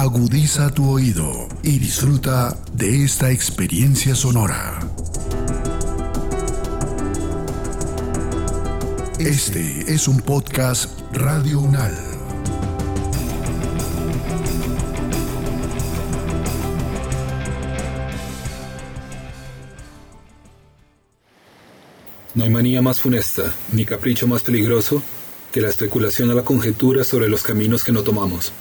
Agudiza tu oído y disfruta de esta experiencia sonora. Este es un podcast Radio Unal. No hay manía más funesta, ni capricho más peligroso que la especulación a la conjetura sobre los caminos que no tomamos.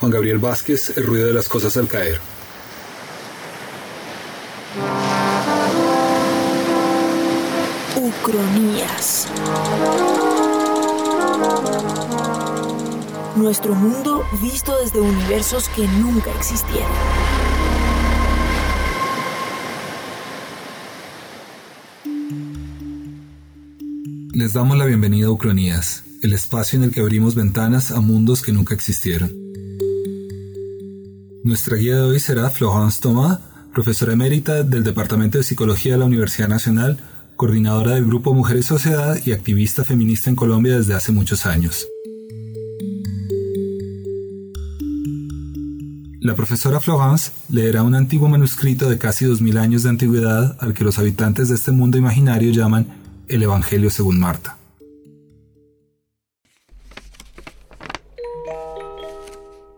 Juan Gabriel Vázquez, El ruido de las cosas al caer. Ucronías. Nuestro mundo visto desde universos que nunca existieron. Les damos la bienvenida a Ucronías, el espacio en el que abrimos ventanas a mundos que nunca existieron. Nuestra guía de hoy será Florence Thomas, profesora emérita del Departamento de Psicología de la Universidad Nacional, coordinadora del Grupo Mujeres Sociedad y activista feminista en Colombia desde hace muchos años. La profesora Florence leerá un antiguo manuscrito de casi 2000 años de antigüedad al que los habitantes de este mundo imaginario llaman el Evangelio según Marta.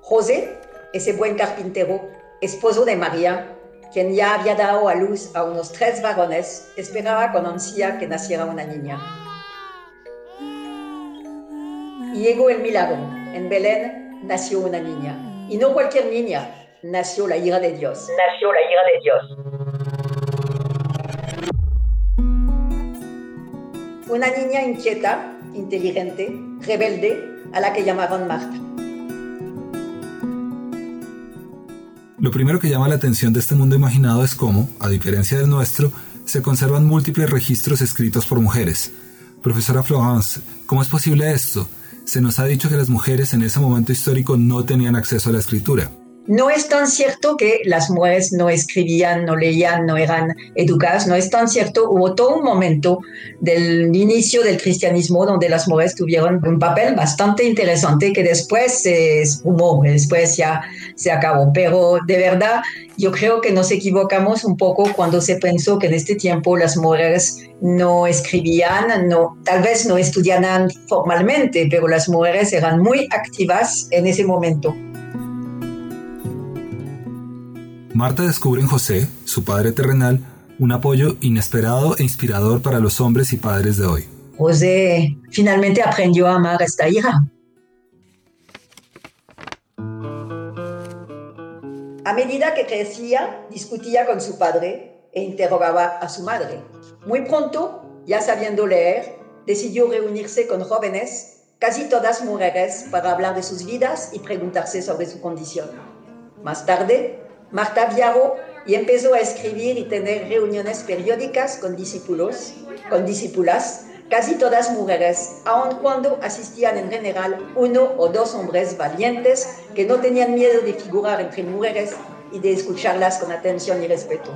José, ese buen carpintero, esposo de María, quien ya había dado a luz a unos tres varones, esperaba con ansia que naciera una niña. Y llegó el milagro. En Belén nació una niña. Y no cualquier niña, nació la ira de Dios. Nació la ira de Dios. Una niña inquieta, inteligente, rebelde, a la que llamaron Marta. Lo primero que llama la atención de este mundo imaginado es cómo, a diferencia del nuestro, se conservan múltiples registros escritos por mujeres. Profesora Florence, ¿cómo es posible esto? Se nos ha dicho que las mujeres en ese momento histórico no tenían acceso a la escritura. No es tan cierto que las mujeres no escribían, no leían, no eran educadas, no es tan cierto. Hubo todo un momento del inicio del cristianismo donde las mujeres tuvieron un papel bastante interesante que después se esfumó, después ya se acabó. Pero de verdad, yo creo que nos equivocamos un poco cuando se pensó que en este tiempo las mujeres no escribían, no, tal vez no estudiaban formalmente, pero las mujeres eran muy activas en ese momento. Marta descubre en José, su padre terrenal, un apoyo inesperado e inspirador para los hombres y padres de hoy. José finalmente aprendió a amar a esta hija. A medida que crecía, discutía con su padre e interrogaba a su madre. Muy pronto, ya sabiendo leer, decidió reunirse con jóvenes, casi todas mujeres, para hablar de sus vidas y preguntarse sobre su condición. Más tarde, Marta viajó y empezó a escribir y tener reuniones periódicas con discípulos, con discípulas, casi todas mujeres, aun cuando asistían en general uno o dos hombres valientes que no tenían miedo de figurar entre mujeres y de escucharlas con atención y respeto.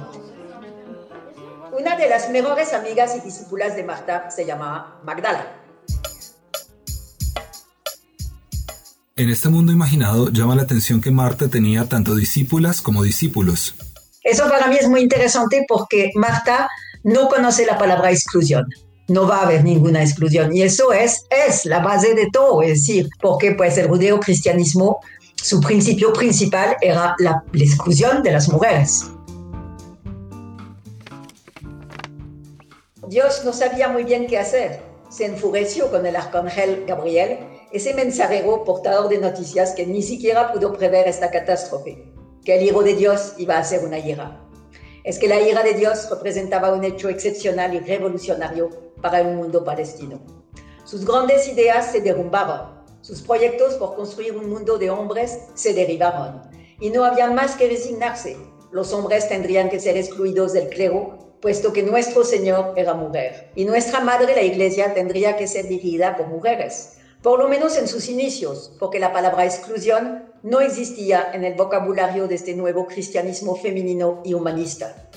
Una de las mejores amigas y discípulas de Marta se llamaba Magdala. En este mundo imaginado llama la atención que Marta tenía tanto discípulas como discípulos. Eso para mí es muy interesante porque Marta no conoce la palabra exclusión. No va a haber ninguna exclusión. Y eso es, es la base de todo. Es decir, porque pues el judeo-cristianismo, su principio principal era la exclusión de las mujeres. Dios no sabía muy bien qué hacer. Se enfureció con el arcángel Gabriel ese mensajero portador de noticias que ni siquiera pudo prever esta catástrofe, que el Hijo de Dios iba a ser una ira. Es que la ira de Dios representaba un hecho excepcional y revolucionario para el mundo palestino. Sus grandes ideas se derrumbaron, sus proyectos por construir un mundo de hombres se derribaron, y no había más que resignarse. Los hombres tendrían que ser excluidos del clero, puesto que nuestro Señor era mujer, y nuestra madre, la iglesia, tendría que ser dirigida por mujeres por lo menos en sus inicios, porque la palabra exclusión no existía en el vocabulario de este nuevo cristianismo femenino y humanista.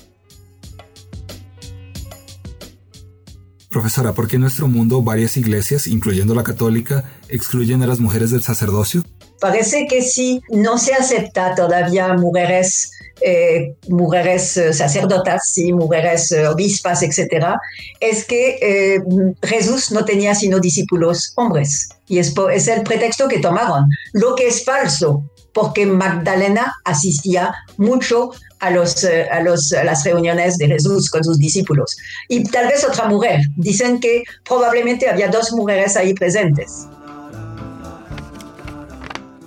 Profesora, ¿por qué en nuestro mundo varias iglesias, incluyendo la católica, excluyen a las mujeres del sacerdocio? Parece que si no se acepta todavía mujeres, eh, mujeres eh, sacerdotas, sí, mujeres eh, obispas, etc., es que Jesús no tenía sino discípulos hombres. Y es, es el pretexto que tomaron. Lo que es falso, porque Magdalena asistía mucho a, los, eh, a, los, las reuniones de Jesús con sus discípulos. Y tal vez otra mujer. Dicen que probablemente había dos mujeres ahí presentes.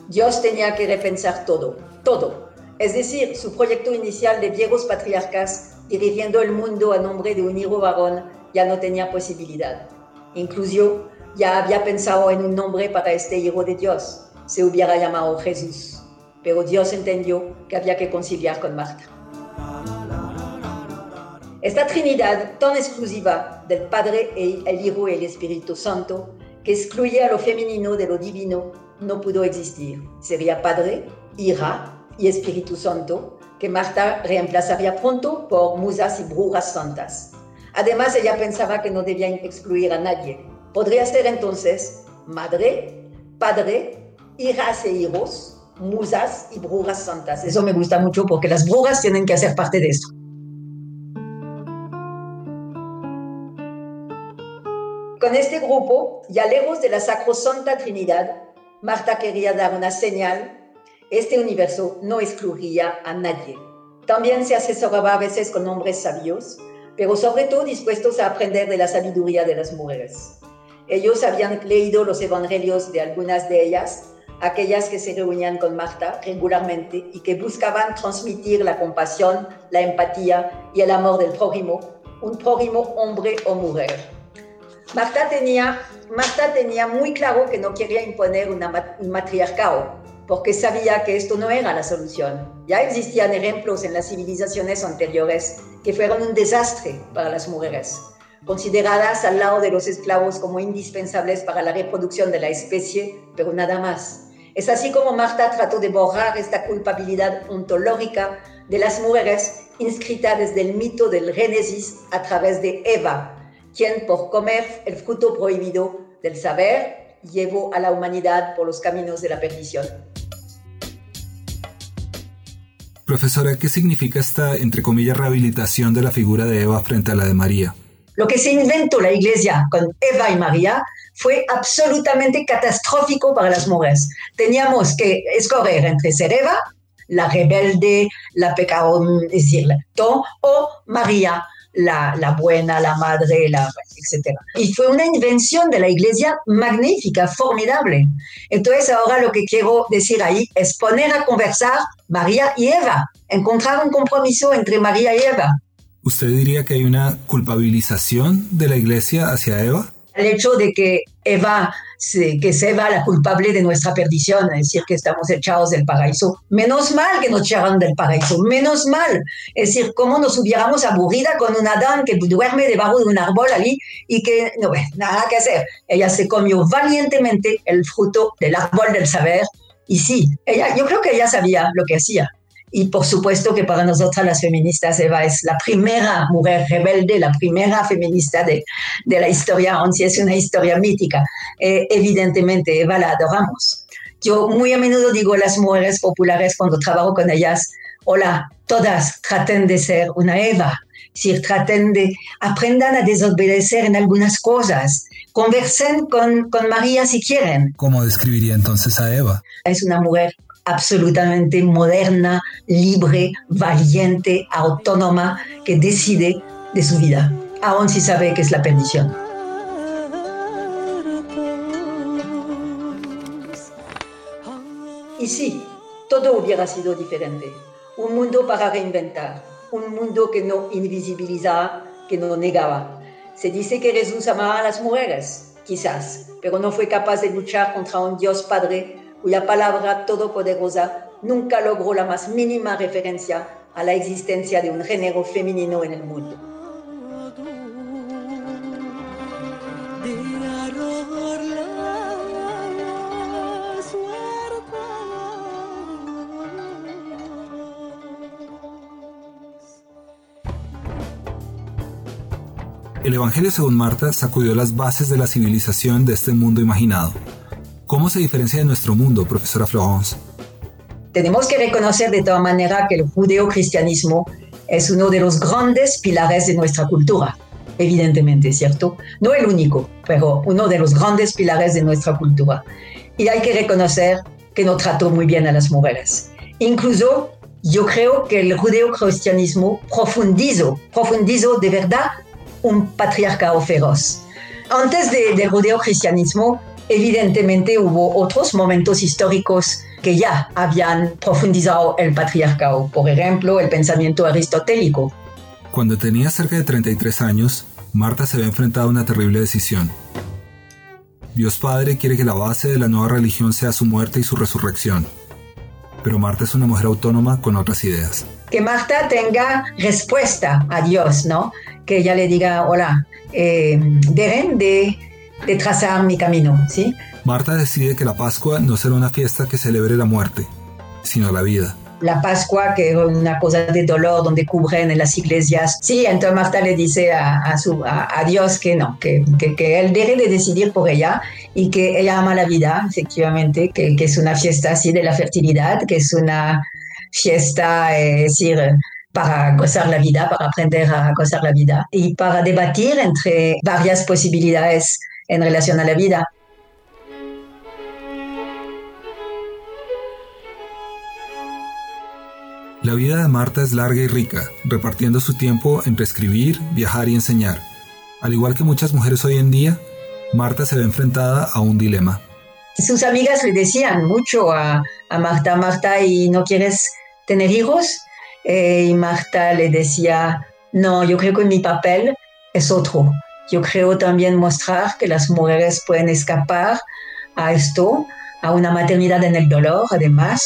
Dios tenía que repensar todo, todo. Es decir, su proyecto inicial de viejos patriarcas dirigiendo el mundo a nombre de un hijo varón ya no tenía posibilidad. Incluso ya había pensado en un nombre para este hijo de Dios. Se hubiera llamado Jesús pero Dios entendió que había que conciliar con Marta. Esta Trinidad tan exclusiva del Padre, el Hijo y el Espíritu Santo, que excluye a lo femenino de lo divino, no pudo existir. Sería Padre, Hija y Espíritu Santo, que Marta reemplazaría pronto por musas y brujas santas. Además, ella pensaba que no debía excluir a nadie. Podría ser entonces madre, padre, hijas e hijos, musas y brujas santas. Eso me gusta mucho porque las brujas tienen que hacer parte de esto. Con este grupo, ya lejos de la sacrosanta Trinidad, Marta quería dar una señal. Este universo no excluía a nadie. También se asesoraba a veces con hombres sabios, pero sobre todo dispuestos a aprender de la sabiduría de las mujeres. Ellos habían leído los evangelios de algunas de ellas aquellas que se reunían con Marta regularmente y que buscaban transmitir la compasión, la empatía y el amor del prójimo, un prójimo hombre o mujer. Marta tenía, Marta tenía muy claro que no quería imponer un matriarcado, porque sabía que esto no era la solución. Ya existían ejemplos en las civilizaciones anteriores que fueron un desastre para las mujeres consideradas al lado de los esclavos como indispensables para la reproducción de la especie, pero nada más. Es así como Marta trató de borrar esta culpabilidad ontológica de las mujeres inscrita desde el mito del Génesis a través de Eva, quien por comer el fruto prohibido del saber llevó a la humanidad por los caminos de la perdición. Profesora, ¿qué significa esta, entre comillas, rehabilitación de la figura de Eva frente a la de María? Lo que se inventó la Iglesia con Eva y María fue absolutamente catastrófico para las mujeres. Teníamos que escoger entre ser Eva, la rebelde, la pecadora, es decir, o María, la, la, buena, la madre, la, etc. Y fue una invención de la iglesia magnífica, formidable. Entonces ahora lo que quiero decir ahí es poner a conversar María y Eva, encontrar un compromiso entre María y Eva. ¿Usted diría que hay una culpabilización de la iglesia hacia Eva? el hecho de que Eva, que es Eva la culpable de nuestra perdición, es decir, que estamos echados del paraíso. Menos mal que nos echaron del paraíso, menos mal. Es decir, cómo nos hubiéramos aburrida con un Adán que duerme debajo de un árbol allí y que no, nada que hacer. Ella se comió valientemente el fruto del árbol del saber y sí, ella, yo creo que ella sabía lo que hacía. Y por supuesto que para nosotras las feministas Eva es la primera mujer rebelde, la primera feminista de, de la historia, aunque es una historia mítica. Eh, evidentemente Eva la adoramos. Yo muy a menudo digo a las mujeres populares cuando trabajo con ellas, hola, todas traten de ser una Eva, si traten de, aprendan a desobedecer en algunas cosas, conversen con, con María si quieren. ¿Cómo describiría entonces a Eva? Es una mujer absolutamente moderna, libre, valiente, autónoma, que decide de su vida, aun si sabe que es la perdición. Y sí, todo hubiera sido diferente. Un mundo para reinventar, un mundo que no invisibilizaba, que no negaba. Se dice que Jesús amaba a las mujeres, quizás, pero no fue capaz de luchar contra un Dios Padre cuya palabra todopoderosa nunca logró la más mínima referencia a la existencia de un género femenino en el mundo. El Evangelio según Marta sacudió las bases de la civilización de este mundo imaginado. ¿Cómo se diferencia de nuestro mundo, profesora Florence? Tenemos que reconocer de toda manera que el judeo-cristianismo es uno de los grandes pilares de nuestra cultura, evidentemente, ¿cierto? No el único, pero uno de los grandes pilares de nuestra cultura. Y hay que reconocer que no trató muy bien a las mujeres. Incluso yo creo que el judeo-cristianismo profundizó, profundizó de verdad un patriarcado feroz. Antes de, del judeo-cristianismo, evidentemente hubo otros momentos históricos que ya habían profundizado el patriarcado, por ejemplo, el pensamiento aristotélico. Cuando tenía cerca de 33 años, Marta se ve enfrentada a una terrible decisión. Dios Padre quiere que la base de la nueva religión sea su muerte y su resurrección. Pero Marta es una mujer autónoma con otras ideas. Que Marta tenga respuesta a Dios, ¿no? Que ella le diga, hola, eh, dejen de, de trazar mi camino, ¿sí? Marta decide que la Pascua no será una fiesta que celebre la muerte, sino la vida. La Pascua, que es una cosa de dolor donde cubren en las iglesias. Sí, entonces Marta le dice a, su, a, Dios que no, que, que, él deje de decidir por ella y que ella ama la vida, efectivamente, que, que es una fiesta así de la fertilidad, que es una fiesta, es decir, para gozar la vida, para aprender a gozar la vida y para debatir entre varias posibilidades en relación a la vida. La vida de Marta es larga y rica, repartiendo su tiempo entre escribir, viajar y enseñar. Al igual que muchas mujeres hoy en día, Marta se ve enfrentada a un dilema. Sus amigas le decían mucho a, Marta, Marta, ¿y no quieres tener hijos? Eh, y Marta le decía, no, yo creo que mi papel es otro. Yo creo también mostrar que las mujeres pueden escapar a esto, a una maternidad en el dolor, además.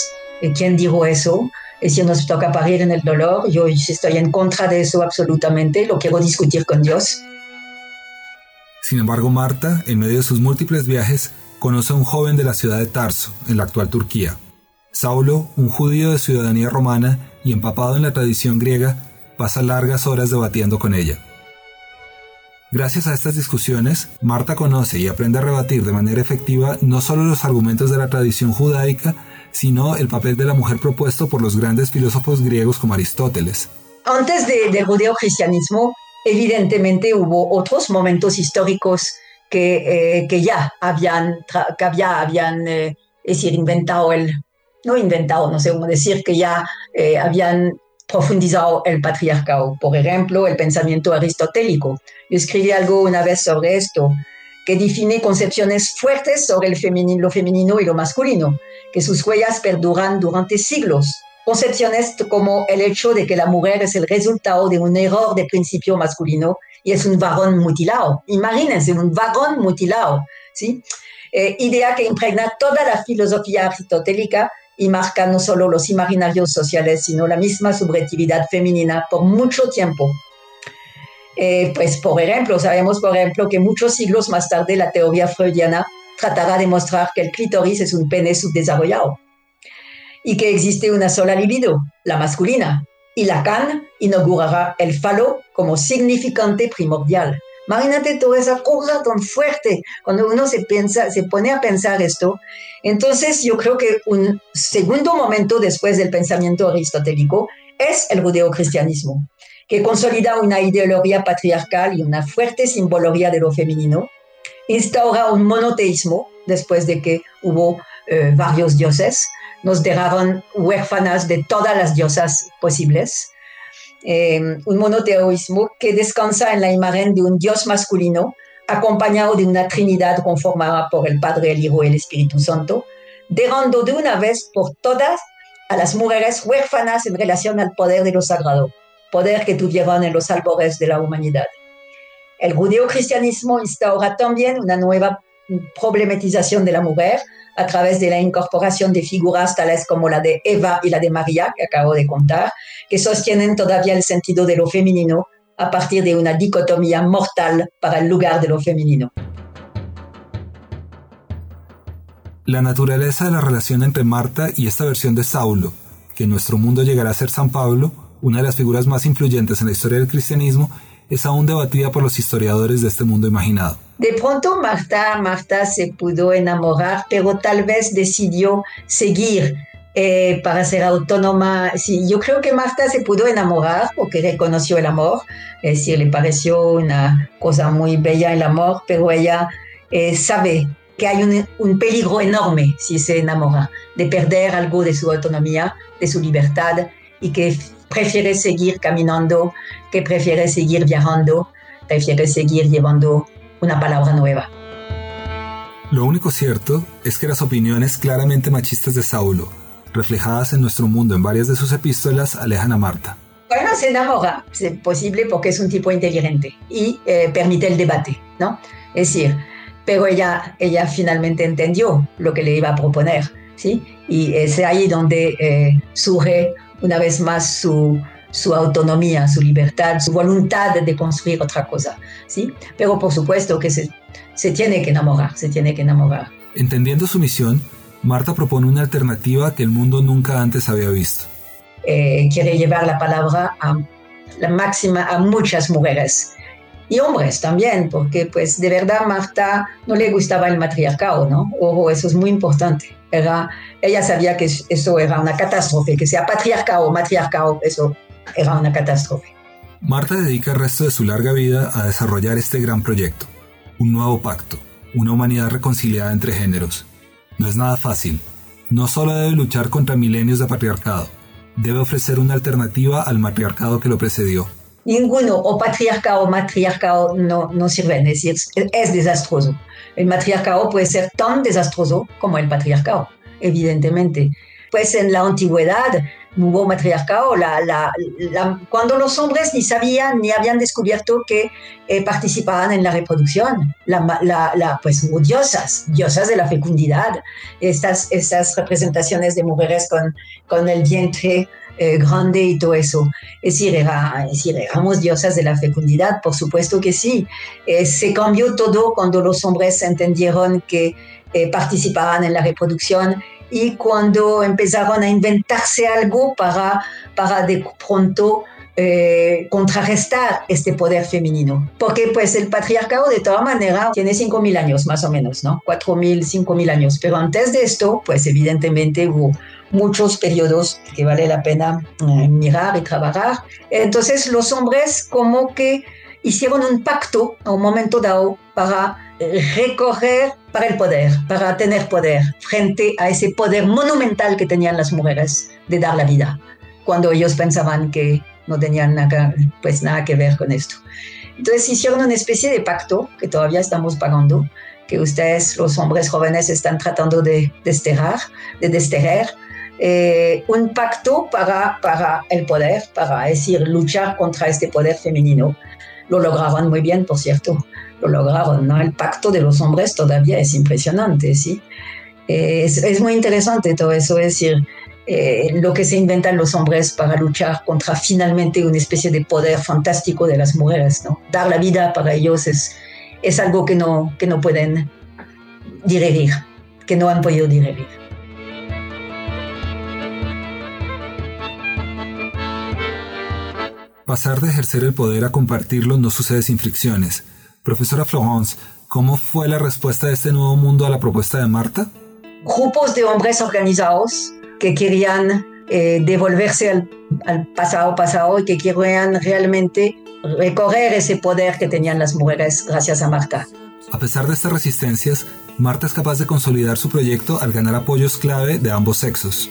¿Quién dijo eso? Si nos toca parir en el dolor, yo estoy en contra de eso absolutamente, lo quiero discutir con Dios. Sin embargo, Marta, en medio de sus múltiples viajes, conoce a un joven de la ciudad de Tarso, en la actual Turquía. Saulo, un judío de ciudadanía romana y empapado en la tradición griega, pasa largas horas debatiendo con ella. Gracias a estas discusiones, Marta conoce y aprende a rebatir de manera efectiva no solo los argumentos de la tradición judaica, sino el papel de la mujer propuesto por los grandes filósofos griegos como Aristóteles. Antes del judeo-cristianismo, evidentemente hubo otros momentos históricos que, eh, que ya habían, que ya habían eh, decir, inventado el, no inventado, no sé cómo decir, que ya eh, habían profundizado el patriarcado. Por ejemplo, el pensamiento aristotélico. Yo escribí algo una vez sobre esto, que define concepciones fuertes sobre el femenino, lo femenino y lo masculino que sus huellas perduran durante siglos. Concepciones como el hecho de que la mujer es el resultado de un error de principio masculino y es un varón mutilado. Imagínense, un varón mutilado. ¿sí? Eh, idea que impregna toda la filosofía aristotélica y marca no solo los imaginarios sociales, sino la misma subjetividad femenina por mucho tiempo. Eh, pues, por ejemplo, sabemos, por ejemplo, que muchos siglos más tarde la teoría freudiana tratará de mostrar que el clítoris es un pene subdesarrollado y que existe una sola libido, la masculina, y Lacan inaugurará el falo como significante primordial. Imagínate toda esa cosa tan fuerte cuando uno se, piensa, se pone a pensar esto. Entonces yo creo que un segundo momento después del pensamiento aristotélico es el judeocristianismo, que consolida una ideología patriarcal y una fuerte simbología de lo femenino, instaura un monoteísmo después de que hubo eh, varios dioses. Nos dejaron huérfanas de todas las diosas posibles. Em, un monoteísmo que descansa en la imagen de un dios masculino acompañado de una trinidad conformada por el Padre, el Hijo y el Espíritu Santo, dejando de una vez por todas a las mujeres huérfanas en relación al poder de lo sagrado, poder que tuvieron en los albores de la humanidad. El judeocristianismo instaura también una nueva problematización de la mujer a través de la incorporación de figuras tales como la de Eva y la de María, que acabo de contar, que sostienen todavía el sentido de lo femenino a partir de una dicotomía mortal para el lugar de lo femenino. La naturaleza de la relación entre Marta y esta versión de Saulo, que en nuestro mundo llegará a ser San Pablo, una de las figuras más influyentes en la historia del cristianismo, es aún debatida por los historiadores de este mundo imaginado. De pronto Marta, Marta se pudo enamorar, pero tal vez decidió seguir eh, para ser autónoma. Sí, yo creo que Marta se pudo enamorar porque reconoció el amor, es decir, le pareció una cosa muy bella el amor, pero ella eh, sabe que hay un, un, peligro enorme si se enamora, de perder algo de su autonomía, de su libertad, y que prefiere seguir caminando, que prefiere seguir viajando, prefiere seguir llevando una palabra nueva. Lo único cierto es que las opiniones claramente machistas de Saulo, reflejadas en nuestro mundo en varias de sus epístolas, alejan a Marta. Bueno, se enamora, es posible porque es un tipo inteligente y eh, permite el debate, ¿no? Es decir, pero ella, ella finalmente entendió lo que le iba a proponer, ¿sí? Y es ahí donde eh, surge una vez más su, su autonomía, su libertad, su voluntad de construir otra cosa, ¿sí? Pero por supuesto que se, se tiene que enamorar, se tiene que enamorar. Entendiendo su misión, Marta propone una alternativa que el mundo nunca antes había visto. Eh, quiere llevar la palabra a la máxima a muchas mujeres y hombres también, porque pues de verdad Marta no le gustaba el matriarcado, ¿no? Ojo, eso es muy importante. Era, ella sabía que eso era una catástrofe, que sea patriarcado matriarcado, eso era una catástrofe. Marta dedica el resto de su larga vida a desarrollar este gran proyecto, un nuevo pacto, una humanidad reconciliada entre géneros. No es nada fácil. No solo debe luchar contra milenios de patriarcado, debe ofrecer una alternativa al matriarcado que lo precedió. Ninguno, o patriarcado o matriarcado, no, no sirven, es decir, es desastroso. El matriarcado puede ser tan desastroso como el patriarcado, evidentemente. Pues en la antigüedad hubo matriarcado, la, la, cuando los hombres ni sabían ni habían descubierto que eh, participaban en la reproducción, la, pues hubo diosas, diosas de la fecundidad, estas, estas representaciones de mujeres con, con el vientre eh, grande y todo eso. Es decir, era, es decir, éramos diosas de la fecundidad, por supuesto que sí. Eh, se cambió todo cuando los hombres entendieron que participaban en la reproducción y cuando empezaron a inventarse algo para, para de pronto eh, contrarrestar este poder femenino. Porque pues el patriarcado de toda manera tiene 5.000 años más o menos, ¿no? 4.000, 5.000 años. Pero antes de esto, pues evidentemente hubo muchos periodos que vale la pena eh, mirar y trabajar. Entonces los hombres como que hicieron un pacto a un momento dado para recorrer para el poder, para tener poder, frente a ese poder monumental que tenían las mujeres de dar la vida, cuando ellos pensaban que no tenían nada, pues nada que ver con esto. Entonces hicieron una especie de pacto que todavía estamos pagando, que ustedes, los hombres jóvenes, están tratando de desterrar, de desterrar, eh, un pacto para, para el poder, para decir, luchar contra este poder femenino. Lo lograban muy bien, por cierto lo lograron, ¿no? El pacto de los hombres todavía es impresionante, ¿sí? Eh, es, muy interesante todo eso, es decir, eh, lo que se inventan los hombres para luchar contra finalmente una especie de poder fantástico de las mujeres, ¿no? Dar la vida para ellos es, es algo que no, que no pueden digerir, que no han podido digerir. Pasar de ejercer el poder a compartirlo no sucede sin fricciones. Profesora Florence, ¿cómo fue la respuesta de este nuevo mundo a la propuesta de Marta? Grupos de hombres organizados que querían eh, devolverse al, al, pasado pasado y que querían realmente recorrer ese poder que tenían las mujeres gracias a Marta. A pesar de estas resistencias, Marta es capaz de consolidar su proyecto al ganar apoyos clave de ambos sexos.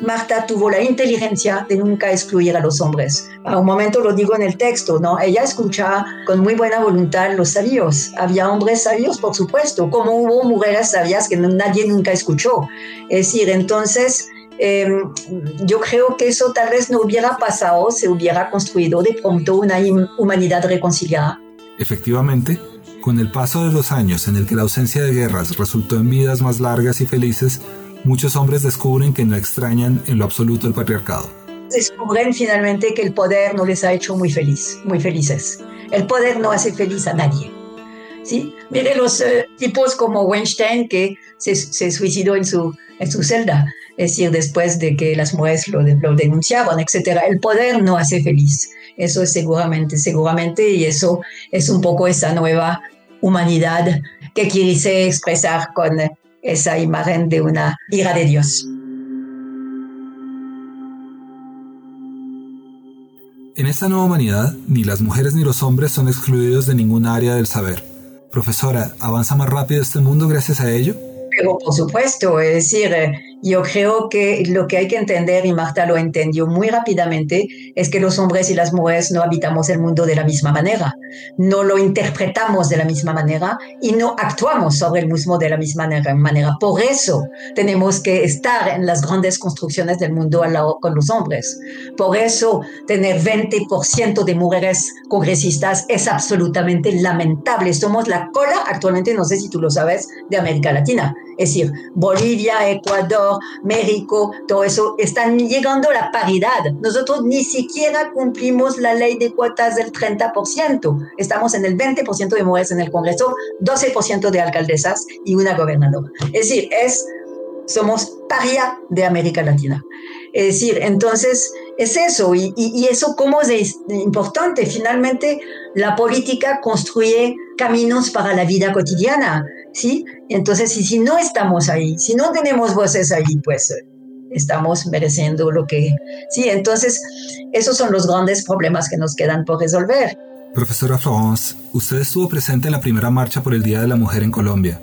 Marta tuvo la inteligencia de nunca excluir a los hombres. A un momento lo digo en el texto, ¿no? Ella escuchaba con muy buena voluntad los sabios. Había hombres sabios, por supuesto, como hubo mujeres sabias que nadie nunca escuchó. Es decir, entonces em, yo creo que eso tal vez no hubiera pasado, se hubiera construido de pronto una humanidad reconciliada. Efectivamente, con el paso de los años en el que la ausencia de guerras resultó en vidas más largas y felices, muchos hombres descubren que no extrañan en lo absoluto el patriarcado. Descubren finalmente que el poder no les ha hecho muy feliz, muy felices. El poder no hace feliz a nadie. ¿sí? Mire los eh, tipos como Weinstein que se, se, suicidó en su, en su celda, es decir, después de que las mujeres lo, lo denunciaban, etc. El poder no hace feliz. Eso es seguramente, seguramente, y eso es un poco esa nueva humanidad que quiere expresar con esa imagen de una ira de Dios. En esta nueva humanidad, ni las mujeres ni los hombres son excluidos de ninguna área del saber. Profesora, ¿avanza más rápido este mundo gracias a ello? Pero por supuesto, es decir, yo creo que lo que hay que entender, y Marta lo entendió muy rápidamente, es que los hombres y las mujeres no habitamos el mundo de la misma manera, no lo interpretamos de la misma manera y no actuamos sobre el mismo de la misma manera. Por eso tenemos que estar en las grandes construcciones del mundo al lado con los hombres. Por eso tener 20% de mujeres congresistas es absolutamente lamentable. Somos la cola actualmente, no sé si tú lo sabes, de América Latina. Es decir, Bolivia, Ecuador, México, todo eso, están llegando a la paridad. Nosotros ni siquiera cumplimos la ley de cuotas del 30%. Estamos en el 20% de mujeres en el Congreso, 12% de alcaldesas y una gobernadora. Es decir, es, somos paria de América Latina. Es decir, entonces es eso, y, y, eso cómo es importante. Finalmente, la política construye caminos para la vida cotidiana, ¿sí? Entonces, si, si no estamos ahí, si no tenemos voces ahí, pues estamos mereciendo lo que... Sí, entonces, esos son los grandes problemas que nos quedan por resolver. Profesora Florence, usted estuvo presente en la primera marcha por el Día de la Mujer en Colombia.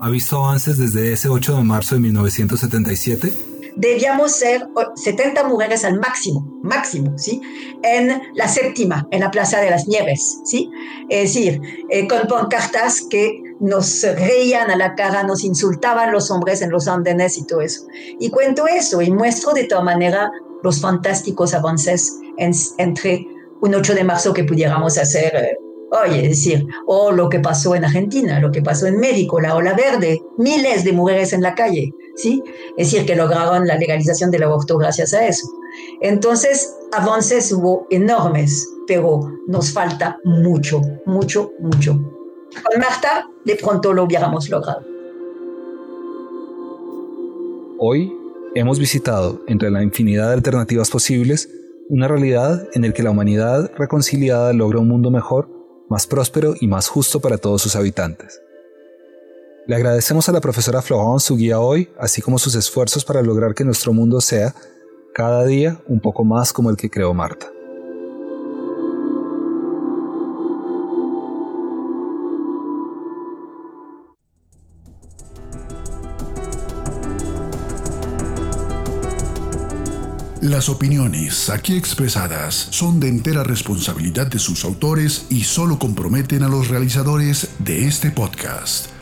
¿Ha visto avances desde ese 8 de marzo de 1977? Debíamos ser 70 mujeres al máximo, máximo, ¿sí? En la séptima, en la Plaza de las Nieves, ¿sí? Es decir, eh, con pancartas que nos reían a la cara, nos insultaban los hombres en los andenes y todo eso. Y cuento eso y muestro de todas maneras los fantásticos avances entre un 8 de marzo que pudiéramos hacer eh, Oye, es decir, o lo que pasó en Argentina, lo que pasó en México, la ola verde, miles de mujeres en la calle, ¿sí? Es decir, que lograron la legalización del aborto gracias a eso. Entonces, avances hubo enormes, pero nos falta mucho, mucho, mucho. Con Marta, de pronto lo hubiéramos logrado. Hoy hemos visitado, entre la infinidad de alternativas posibles, una realidad en la que la humanidad reconciliada logra un mundo mejor más próspero y más justo para todos sus habitantes. Le agradecemos a la profesora Florence su guía hoy, así como sus esfuerzos para lograr que nuestro mundo sea, cada día, un poco más como el que creó Marta. Las opiniones aquí expresadas son de entera responsabilidad de sus autores y solo comprometen a los realizadores de este podcast.